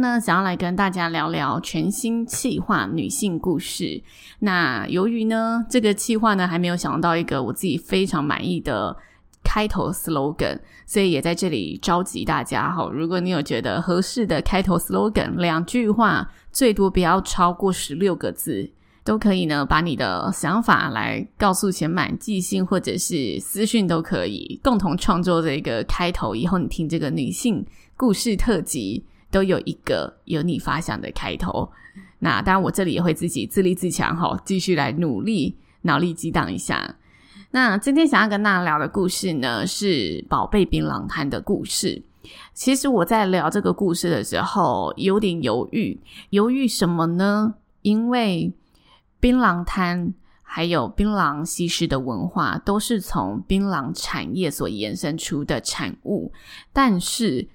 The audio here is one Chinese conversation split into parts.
天呢，想要来跟大家聊聊全新企划女性故事。那由于呢，这个企划呢还没有想到一个我自己非常满意的开头 slogan，所以也在这里召集大家哈。如果你有觉得合适的开头 slogan，两句话最多不要超过十六个字，都可以呢，把你的想法来告诉千嫚，寄信或者是私讯都可以，共同创作这个开头。以后你听这个女性故事特辑。都有一个由你发想的开头，那当然我这里也会自己自立自强哈，继续来努力脑力激荡一下。那今天想要跟大家聊的故事呢，是宝贝槟榔摊的故事。其实我在聊这个故事的时候有点犹豫，犹豫什么呢？因为槟榔摊还有槟榔西施的文化都是从槟榔产业所延伸出的产物，但是。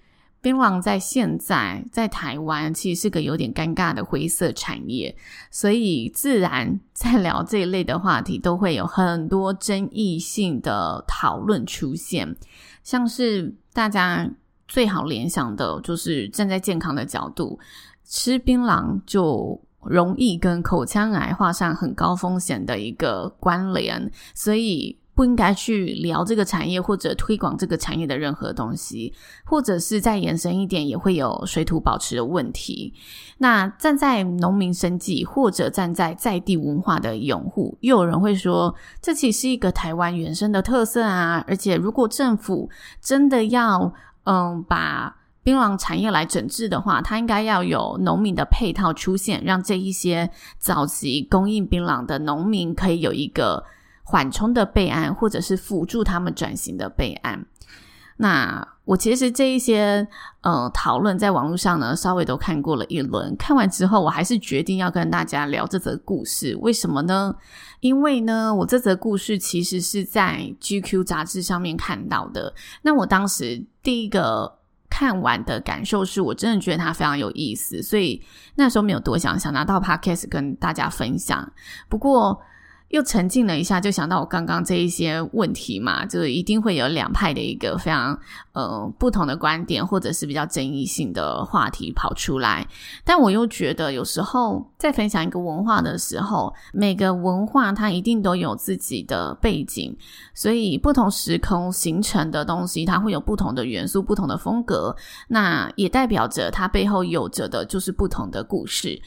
槟榔在现在在台湾其实是个有点尴尬的灰色产业，所以自然 在聊这一类的话题都会有很多争议性的讨论出现，像是大家最好联想的就是站在健康的角度，吃槟榔就容易跟口腔癌画上很高风险的一个关联，所以。不应该去聊这个产业或者推广这个产业的任何东西，或者是再延伸一点，也会有水土保持的问题。那站在农民生计，或者站在在地文化的拥护，又有人会说，这其实是一个台湾原生的特色啊。而且，如果政府真的要嗯把槟榔产业来整治的话，它应该要有农民的配套出现，让这一些早期供应槟榔的农民可以有一个。缓冲的备案，或者是辅助他们转型的备案。那我其实这一些呃讨论在网络上呢，稍微都看过了一轮。看完之后，我还是决定要跟大家聊这则故事。为什么呢？因为呢，我这则故事其实是在 GQ 杂志上面看到的。那我当时第一个看完的感受是，我真的觉得它非常有意思，所以那时候没有多想，想拿到 Podcast 跟大家分享。不过。又沉浸了一下，就想到我刚刚这一些问题嘛，就是一定会有两派的一个非常呃不同的观点，或者是比较争议性的话题跑出来。但我又觉得，有时候在分享一个文化的时候，每个文化它一定都有自己的背景，所以不同时空形成的东西，它会有不同的元素、不同的风格，那也代表着它背后有着的就是不同的故事。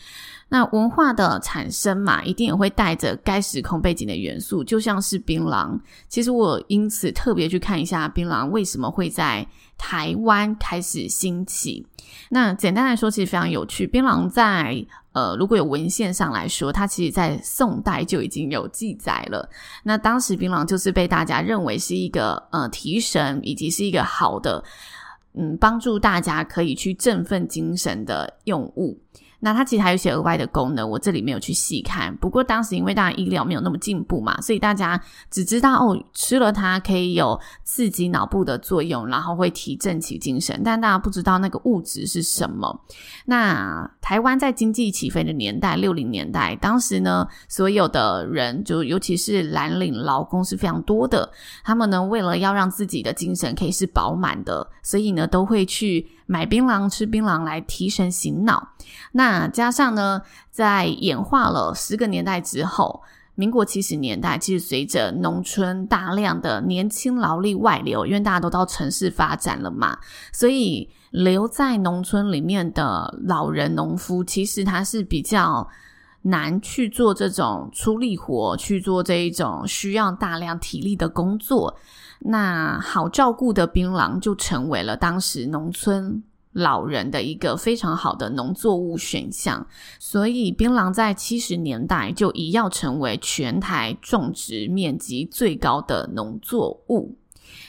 那文化的产生嘛，一定也会带着该时空背景的元素，就像是槟榔。其实我因此特别去看一下槟榔为什么会在台湾开始兴起。那简单来说，其实非常有趣。槟榔在呃，如果有文献上来说，它其实在宋代就已经有记载了。那当时槟榔就是被大家认为是一个呃提神，以及是一个好的嗯帮助大家可以去振奋精神的用物。那它其实还有一些额外的功能，我这里没有去细看。不过当时因为大家医疗没有那么进步嘛，所以大家只知道哦，吃了它可以有刺激脑部的作用，然后会提振起精神，但大家不知道那个物质是什么。那台湾在经济起飞的年代，六零年代，当时呢，所有的人就尤其是蓝领劳工是非常多的，他们呢为了要让自己的精神可以是饱满的，所以呢都会去。买槟榔、吃槟榔来提神醒脑。那加上呢，在演化了十个年代之后，民国七十年代，其实随着农村大量的年轻劳力外流，因为大家都到城市发展了嘛，所以留在农村里面的老人、农夫，其实他是比较难去做这种出力活，去做这一种需要大量体力的工作。那好照顾的槟榔就成为了当时农村老人的一个非常好的农作物选项，所以槟榔在七十年代就一要成为全台种植面积最高的农作物。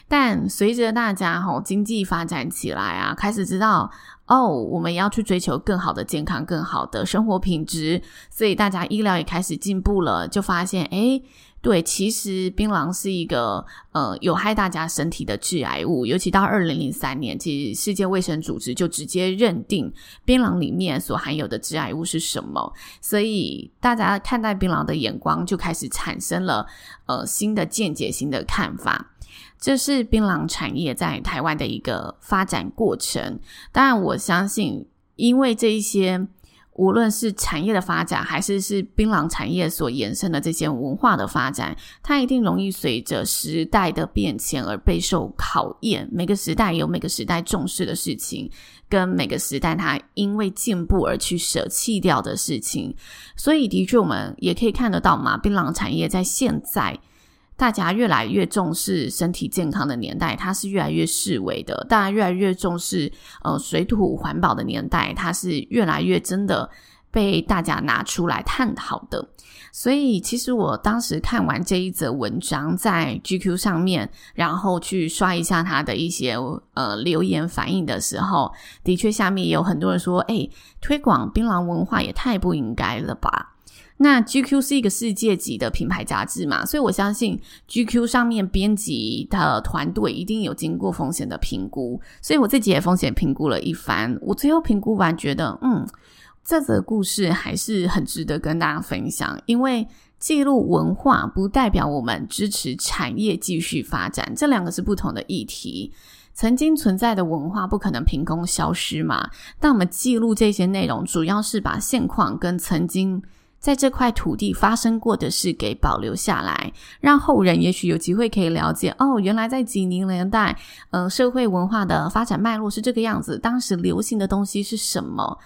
但随着大家吼经济发展起来啊，开始知道哦，我们要去追求更好的健康、更好的生活品质，所以大家医疗也开始进步了，就发现诶对，其实槟榔是一个呃有害大家身体的致癌物，尤其到二零零三年，其实世界卫生组织就直接认定槟榔里面所含有的致癌物是什么，所以大家看待槟榔的眼光就开始产生了呃新的见解、新的看法。这是槟榔产业在台湾的一个发展过程。当然，我相信，因为这一些。无论是产业的发展，还是是槟榔产业所延伸的这些文化的发展，它一定容易随着时代的变迁而备受考验。每个时代有每个时代重视的事情，跟每个时代它因为进步而去舍弃掉的事情。所以，的确我们也可以看得到嘛，槟榔产业在现在。大家越来越重视身体健康的年代，它是越来越视为的；大家越来越重视呃水土环保的年代，它是越来越真的被大家拿出来探讨的。所以，其实我当时看完这一则文章，在 GQ 上面，然后去刷一下他的一些呃留言反应的时候，的确下面也有很多人说：“诶，推广槟榔文化也太不应该了吧。”那 GQ 是一个世界级的品牌杂志嘛，所以我相信 GQ 上面编辑的团队一定有经过风险的评估，所以我自己也风险评估了一番。我最后评估完觉得，嗯，这则故事还是很值得跟大家分享，因为记录文化不代表我们支持产业继续发展，这两个是不同的议题。曾经存在的文化不可能凭空消失嘛，但我们记录这些内容，主要是把现况跟曾经。在这块土地发生过的事给保留下来，让后人也许有机会可以了解哦，原来在几零年代，呃，社会文化的发展脉络是这个样子，当时流行的东西是什么？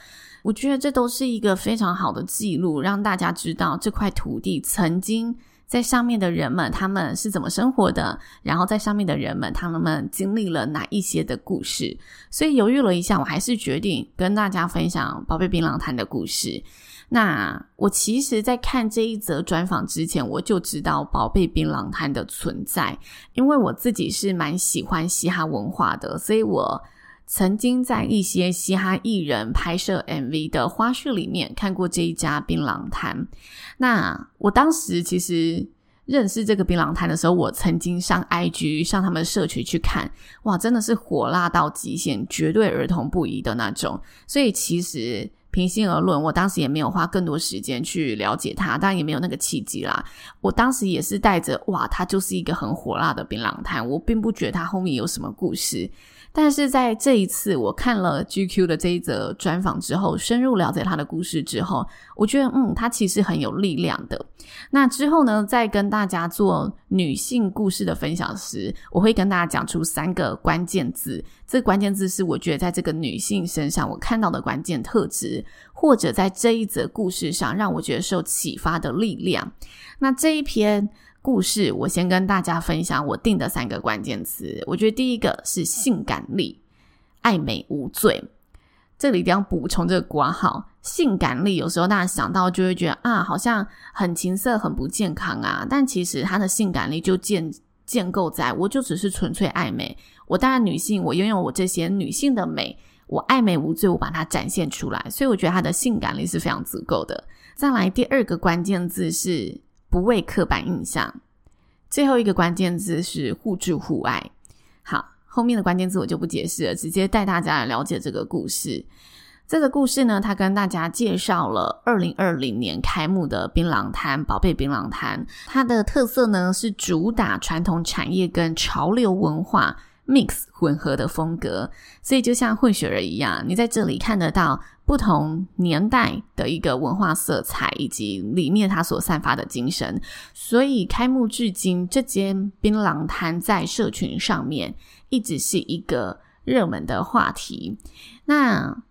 我觉得这都是一个非常好的记录，让大家知道这块土地曾经在上面的人们他们是怎么生活的，然后在上面的人们他们经历了哪一些的故事。所以犹豫了一下，我还是决定跟大家分享宝贝槟榔摊的故事。那我其实，在看这一则专访之前，我就知道宝贝槟榔摊的存在，因为我自己是蛮喜欢嘻哈文化的，所以我曾经在一些嘻哈艺人拍摄 MV 的花絮里面看过这一家槟榔摊。那我当时其实认识这个槟榔摊的时候，我曾经上 IG 上他们社群去看，哇，真的是火辣到极限，绝对儿童不宜的那种。所以其实。平心而论，我当时也没有花更多时间去了解他，当然也没有那个契机啦。我当时也是带着“哇，他就是一个很火辣的槟榔摊”，我并不觉得他后面有什么故事。但是在这一次，我看了 GQ 的这一则专访之后，深入了解他的故事之后，我觉得，嗯，他其实很有力量的。那之后呢，在跟大家做女性故事的分享时，我会跟大家讲出三个关键字。这个关键字是我觉得在这个女性身上我看到的关键特质，或者在这一则故事上让我觉得受启发的力量。那这一篇。故事，我先跟大家分享我定的三个关键词。我觉得第一个是性感力，爱美无罪。这里一定要补充这个括号，性感力有时候大家想到就会觉得啊，好像很情色、很不健康啊。但其实它的性感力就建建构在，我就只是纯粹爱美。我当然女性，我拥有我这些女性的美，我爱美无罪，我把它展现出来。所以我觉得它的性感力是非常足够的。再来第二个关键字是。不畏刻板印象，最后一个关键字是互助互爱。好，后面的关键字我就不解释了，直接带大家来了解这个故事。这个故事呢，他跟大家介绍了二零二零年开幕的槟榔摊——宝贝槟榔摊。它的特色呢是主打传统产业跟潮流文化 mix 混合的风格，所以就像混血儿一样，你在这里看得到。不同年代的一个文化色彩，以及里面它所散发的精神，所以开幕至今，这间槟榔摊在社群上面一直是一个热门的话题。那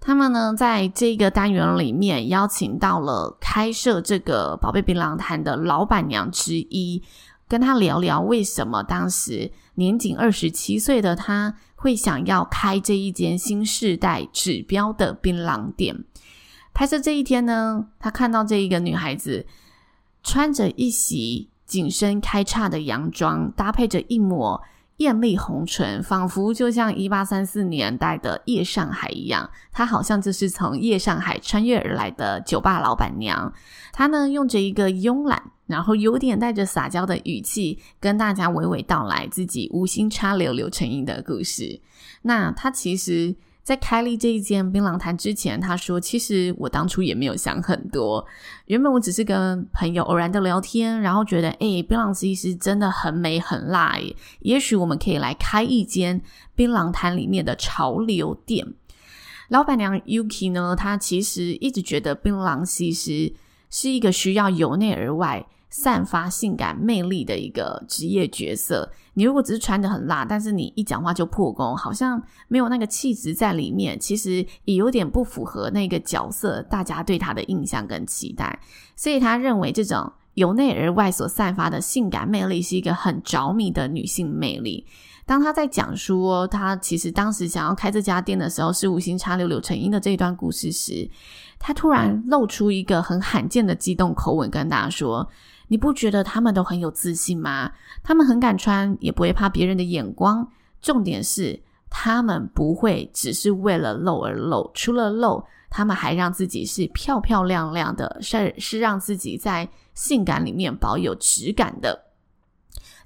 他们呢，在这个单元里面邀请到了开设这个宝贝槟榔摊的老板娘之一，跟他聊聊为什么当时年仅二十七岁的他。会想要开这一间新世代指标的槟榔店。拍摄这一天呢，他看到这一个女孩子穿着一袭紧身开叉的洋装，搭配着一抹艳丽红唇，仿佛就像一八三四年代的夜上海一样。她好像就是从夜上海穿越而来的酒吧老板娘。她呢，用着一个慵懒，然后有点带着撒娇的语气，跟大家娓娓道来自己无心插柳柳成荫的故事。那他其实。在开立这一间槟榔摊之前，他说：“其实我当初也没有想很多，原本我只是跟朋友偶然的聊天，然后觉得，诶，槟榔其实真的很美很辣耶，也许我们可以来开一间槟榔摊里面的潮流店。”老板娘 Yuki 呢，她其实一直觉得槟榔西施是一个需要由内而外。散发性感魅力的一个职业角色。你如果只是穿得很辣，但是你一讲话就破功，好像没有那个气质在里面，其实也有点不符合那个角色大家对他的印象跟期待。所以他认为这种由内而外所散发的性感魅力是一个很着迷的女性魅力。当他在讲述他其实当时想要开这家店的时候是无心插柳柳成荫的这一段故事时，他突然露出一个很罕见的激动口吻，跟大家说。你不觉得他们都很有自信吗？他们很敢穿，也不会怕别人的眼光。重点是，他们不会只是为了露而露，除了露，他们还让自己是漂漂亮亮的，是是让自己在性感里面保有质感的。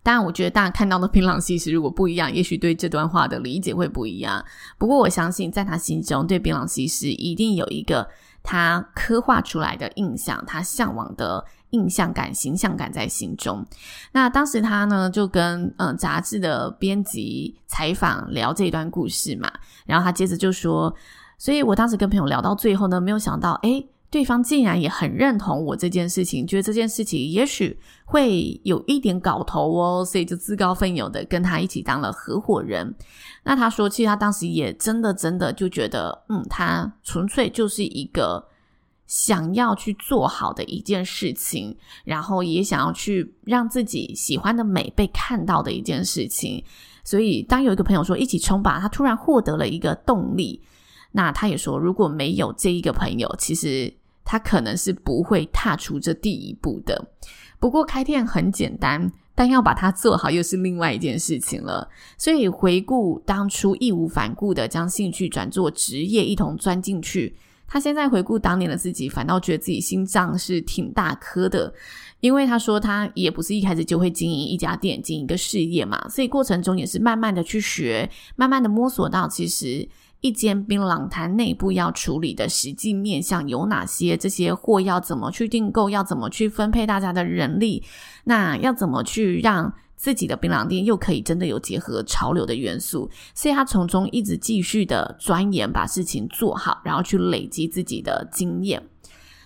当然，我觉得大家看到的槟榔西施如果不一样，也许对这段话的理解会不一样。不过，我相信在他心中，对槟榔西施一定有一个他刻画出来的印象，他向往的。印象感、形象感在心中。那当时他呢，就跟嗯杂志的编辑采访聊这一段故事嘛。然后他接着就说：“所以我当时跟朋友聊到最后呢，没有想到，诶，对方竟然也很认同我这件事情，觉得这件事情也许会有一点搞头哦，所以就自告奋勇的跟他一起当了合伙人。那他说，其实他当时也真的真的就觉得，嗯，他纯粹就是一个。”想要去做好的一件事情，然后也想要去让自己喜欢的美被看到的一件事情。所以，当有一个朋友说一起冲吧，他突然获得了一个动力。那他也说，如果没有这一个朋友，其实他可能是不会踏出这第一步的。不过，开店很简单，但要把它做好又是另外一件事情了。所以，回顾当初义无反顾的将兴趣转做职业，一同钻进去。他现在回顾当年的自己，反倒觉得自己心脏是挺大颗的，因为他说他也不是一开始就会经营一家店、经营一个事业嘛，所以过程中也是慢慢的去学，慢慢的摸索到其实一间槟榔摊内部要处理的实际面向有哪些，这些货要怎么去订购，要怎么去分配大家的人力，那要怎么去让。自己的槟榔店又可以真的有结合潮流的元素，所以他从中一直继续的钻研，把事情做好，然后去累积自己的经验。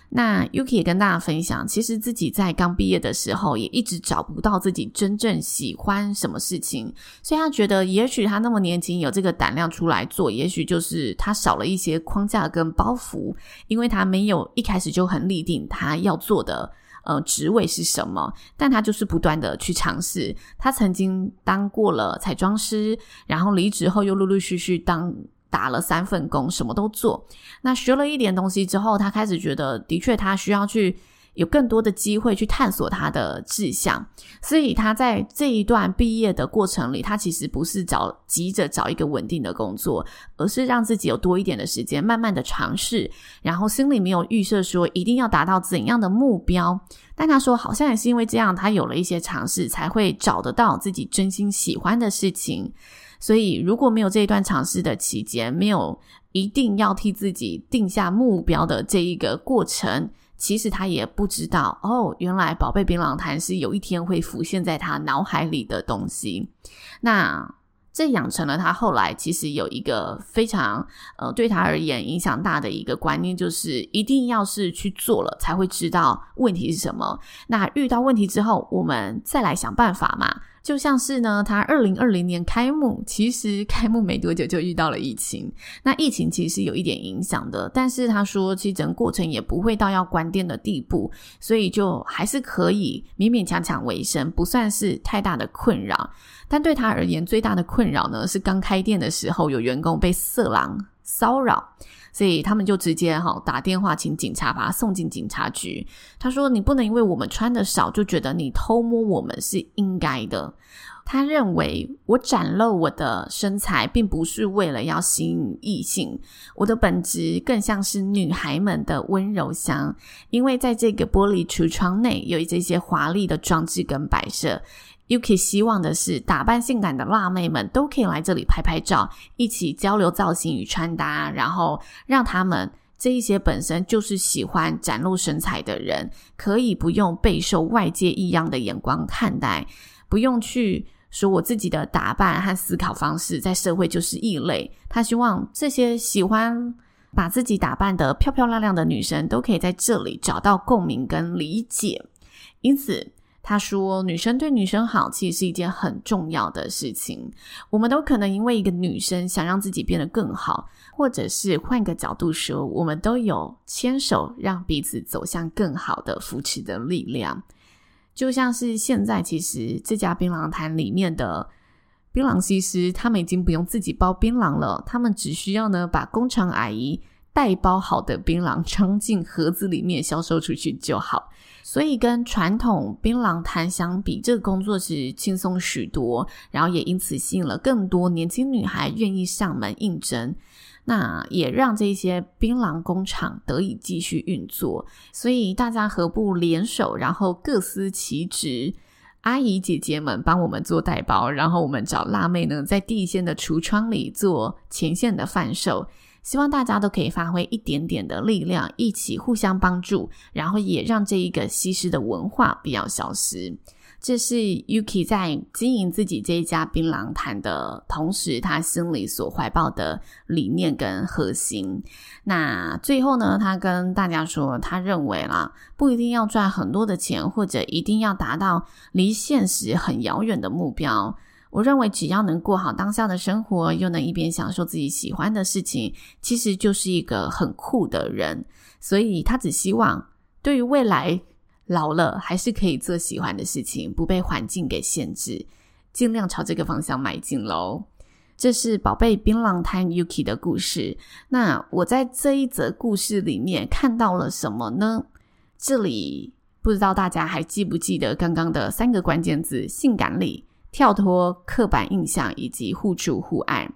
那 Yuki 也跟大家分享，其实自己在刚毕业的时候，也一直找不到自己真正喜欢什么事情，所以他觉得，也许他那么年轻有这个胆量出来做，也许就是他少了一些框架跟包袱，因为他没有一开始就很立定他要做的。呃，职位是什么？但他就是不断的去尝试。他曾经当过了彩妆师，然后离职后又陆陆续续当打了三份工，什么都做。那学了一点东西之后，他开始觉得，的确他需要去。有更多的机会去探索他的志向，所以他在这一段毕业的过程里，他其实不是找急着找一个稳定的工作，而是让自己有多一点的时间，慢慢的尝试，然后心里没有预设说一定要达到怎样的目标。但他说，好像也是因为这样，他有了一些尝试，才会找得到自己真心喜欢的事情。所以如果没有这一段尝试的期间，没有一定要替自己定下目标的这一个过程。其实他也不知道哦，原来宝贝槟榔摊是有一天会浮现在他脑海里的东西。那这养成了他后来其实有一个非常呃对他而言影响大的一个观念，就是一定要是去做了才会知道问题是什么。那遇到问题之后，我们再来想办法嘛。就像是呢，他二零二零年开幕，其实开幕没多久就遇到了疫情。那疫情其实有一点影响的，但是他说，其实整个过程也不会到要关店的地步，所以就还是可以勉勉强强维生，不算是太大的困扰。但对他而言，最大的困扰呢，是刚开店的时候有员工被色狼骚扰。所以他们就直接哈打电话请警察把他送进警察局。他说：“你不能因为我们穿的少就觉得你偷摸我们是应该的。”他认为我展露我的身材，并不是为了要吸引异性，我的本质更像是女孩们的温柔乡。因为在这个玻璃橱窗内有这些华丽的装置跟摆设。Yuki 希望的是，打扮性感的辣妹们都可以来这里拍拍照，一起交流造型与穿搭，然后让他们这一些本身就是喜欢展露身材的人，可以不用备受外界异样的眼光看待，不用去说我自己的打扮和思考方式在社会就是异类。他希望这些喜欢把自己打扮得漂漂亮亮的女生都可以在这里找到共鸣跟理解，因此。他说：“女生对女生好，其实是一件很重要的事情。我们都可能因为一个女生想让自己变得更好，或者是换个角度说，我们都有牵手让彼此走向更好的扶持的力量。就像是现在，其实这家槟榔摊里面的槟榔西施，他们已经不用自己包槟榔了，他们只需要呢把工厂阿姨代包好的槟榔装进盒子里面销售出去就好。”所以跟传统槟榔摊相比，这个工作是轻松许多，然后也因此吸引了更多年轻女孩愿意上门应征，那也让这些槟榔工厂得以继续运作。所以大家何不联手，然后各司其职？阿姨姐姐们帮我们做代包，然后我们找辣妹呢，在地线的橱窗里做前线的贩售。希望大家都可以发挥一点点的力量，一起互相帮助，然后也让这一个西施的文化不要消失。这是 Yuki 在经营自己这一家槟榔摊的同时，他心里所怀抱的理念跟核心。那最后呢，他跟大家说，他认为啦，不一定要赚很多的钱，或者一定要达到离现实很遥远的目标。我认为，只要能过好当下的生活，又能一边享受自己喜欢的事情，其实就是一个很酷的人。所以他只希望，对于未来老了还是可以做喜欢的事情，不被环境给限制，尽量朝这个方向迈进喽。这是宝贝槟榔摊 Yuki 的故事。那我在这一则故事里面看到了什么呢？这里不知道大家还记不记得刚刚的三个关键字：性感里。跳脱刻板印象以及互助互爱，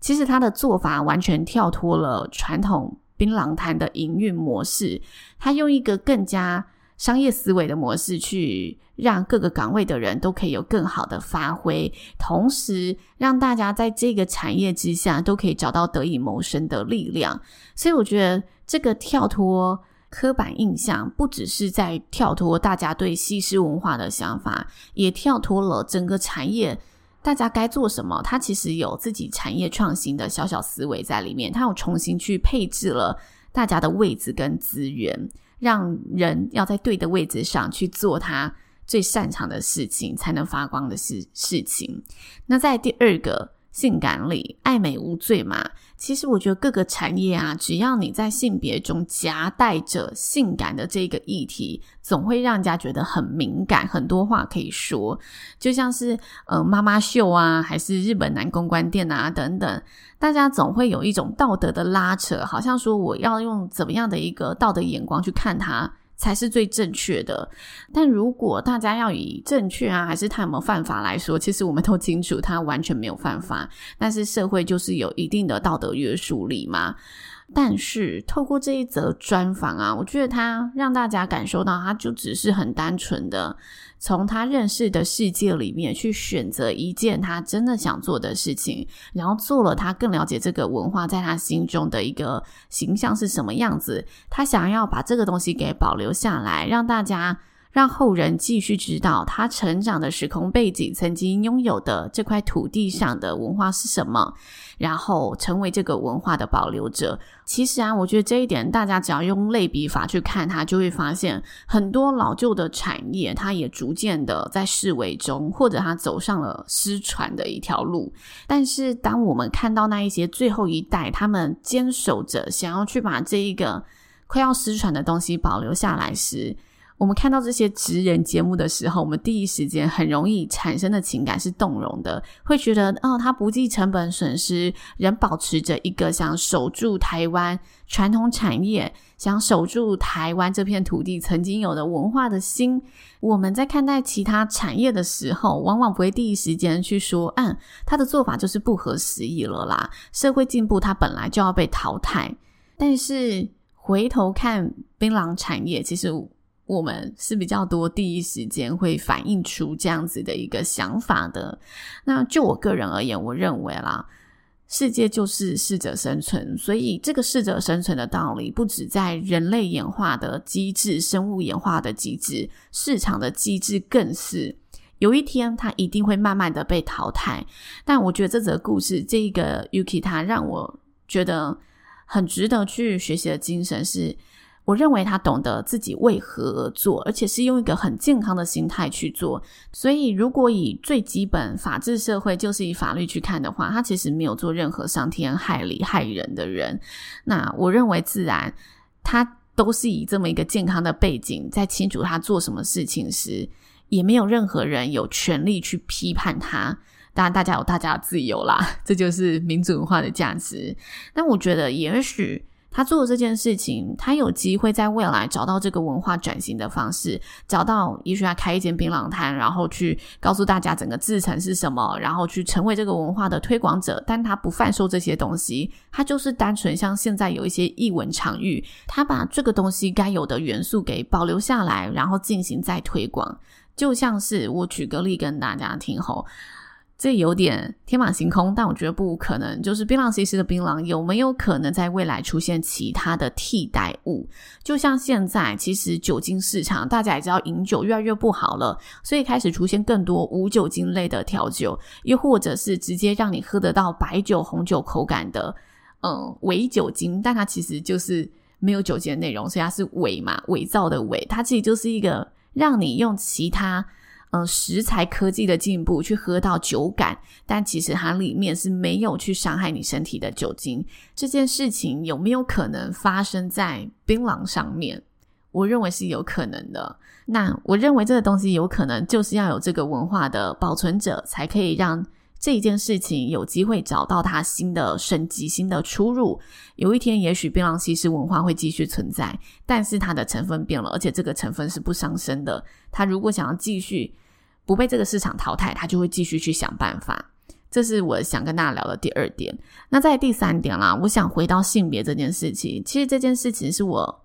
其实他的做法完全跳脱了传统槟榔摊的营运模式。他用一个更加商业思维的模式，去让各个岗位的人都可以有更好的发挥，同时让大家在这个产业之下都可以找到得以谋生的力量。所以，我觉得这个跳脱。刻板印象不只是在跳脱大家对西施文化的想法，也跳脱了整个产业，大家该做什么？它其实有自己产业创新的小小思维在里面，它有重新去配置了大家的位置跟资源，让人要在对的位置上去做他最擅长的事情，才能发光的事事情。那在第二个。性感里，爱美无罪嘛。其实我觉得各个产业啊，只要你在性别中夹带着性感的这个议题，总会让人家觉得很敏感，很多话可以说。就像是呃妈妈秀啊，还是日本男公关店啊等等，大家总会有一种道德的拉扯，好像说我要用怎么样的一个道德眼光去看他。才是最正确的。但如果大家要以正确啊，还是他有没有犯法来说，其实我们都清楚，他完全没有犯法。但是社会就是有一定的道德约束力嘛。但是透过这一则专访啊，我觉得他让大家感受到，他就只是很单纯的从他认识的世界里面去选择一件他真的想做的事情，然后做了，他更了解这个文化在他心中的一个形象是什么样子。他想要把这个东西给保留下来，让大家。让后人继续知道他成长的时空背景，曾经拥有的这块土地上的文化是什么，然后成为这个文化的保留者。其实啊，我觉得这一点大家只要用类比法去看它，就会发现很多老旧的产业，它也逐渐的在式微中，或者它走上了失传的一条路。但是当我们看到那一些最后一代，他们坚守着想要去把这一个快要失传的东西保留下来时，我们看到这些职人节目的时候，我们第一时间很容易产生的情感是动容的，会觉得哦，他不计成本损失，仍保持着一个想守住台湾传统产业、想守住台湾这片土地曾经有的文化的心。我们在看待其他产业的时候，往往不会第一时间去说，嗯，他的做法就是不合时宜了啦。社会进步，它本来就要被淘汰。但是回头看槟榔产业，其实。我们是比较多第一时间会反映出这样子的一个想法的。那就我个人而言，我认为啦，世界就是适者生存，所以这个适者生存的道理，不止在人类演化的机制、生物演化的机制、市场的机制，更是有一天它一定会慢慢的被淘汰。但我觉得这则故事，这一个 Yuki 他让我觉得很值得去学习的精神是。我认为他懂得自己为何而做，而且是用一个很健康的心态去做。所以，如果以最基本法治社会就是以法律去看的话，他其实没有做任何伤天害理、害人的人。那我认为，自然他都是以这么一个健康的背景，在清楚他做什么事情时，也没有任何人有权利去批判他。当然，大家有大家的自由啦，这就是民主文化的价值。但我觉得，也许。他做的这件事情，他有机会在未来找到这个文化转型的方式，找到也许他开一间槟榔摊，然后去告诉大家整个制程是什么，然后去成为这个文化的推广者。但他不贩售这些东西，他就是单纯像现在有一些艺文场域，他把这个东西该有的元素给保留下来，然后进行再推广。就像是我举个例跟大家听吼。这有点天马行空，但我觉得不可能。就是槟榔西施的槟榔有没有可能在未来出现其他的替代物？就像现在，其实酒精市场大家也知道，饮酒越来越不好了，所以开始出现更多无酒精类的调酒，又或者是直接让你喝得到白酒、红酒口感的，嗯，伪酒精，但它其实就是没有酒精的内容，所以它是伪嘛，伪造的伪，它其实就是一个让你用其他。嗯，食材科技的进步去喝到酒感，但其实它里面是没有去伤害你身体的酒精。这件事情有没有可能发生在槟榔上面？我认为是有可能的。那我认为这个东西有可能就是要有这个文化的保存者，才可以让这一件事情有机会找到它新的升级、新的出入。有一天，也许槟榔西施文化会继续存在，但是它的成分变了，而且这个成分是不伤身的。它如果想要继续。不被这个市场淘汰，他就会继续去想办法。这是我想跟大家聊的第二点。那在第三点啦，我想回到性别这件事情。其实这件事情是我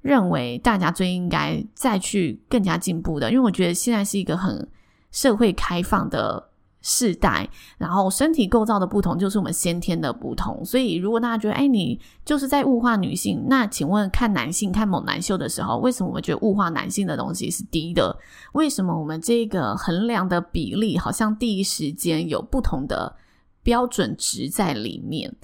认为大家最应该再去更加进步的，因为我觉得现在是一个很社会开放的。世代，然后身体构造的不同就是我们先天的不同，所以如果大家觉得，哎，你就是在物化女性，那请问看男性看猛男秀的时候，为什么我们觉得物化男性的东西是低的？为什么我们这个衡量的比例好像第一时间有不同的标准值在里面？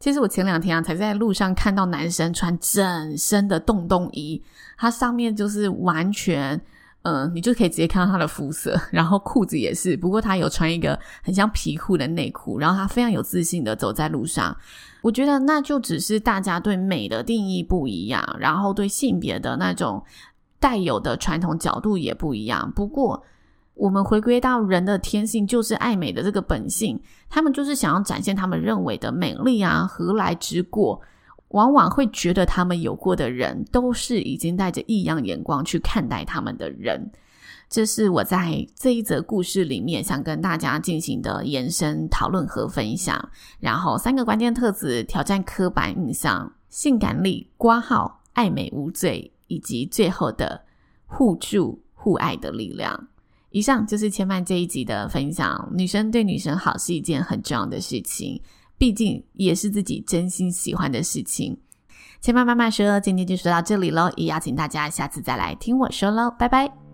其实我前两天啊，才在路上看到男生穿整身的洞洞衣，它上面就是完全。嗯，你就可以直接看到他的肤色，然后裤子也是。不过他有穿一个很像皮裤的内裤，然后他非常有自信的走在路上。我觉得那就只是大家对美的定义不一样，然后对性别的那种带有的传统角度也不一样。不过我们回归到人的天性，就是爱美的这个本性，他们就是想要展现他们认为的美丽啊，何来之过？往往会觉得他们有过的人，都是已经带着异样眼光去看待他们的人。这是我在这一则故事里面想跟大家进行的延伸讨论和分享。然后三个关键特质：挑战刻板印象、性感力、括号爱美无罪，以及最后的互助互爱的力量。以上就是千嫚这一集的分享。女生对女生好是一件很重要的事情。毕竟也是自己真心喜欢的事情。千妈妈妈说，今天就说到这里喽，也邀请大家下次再来听我说喽，拜拜。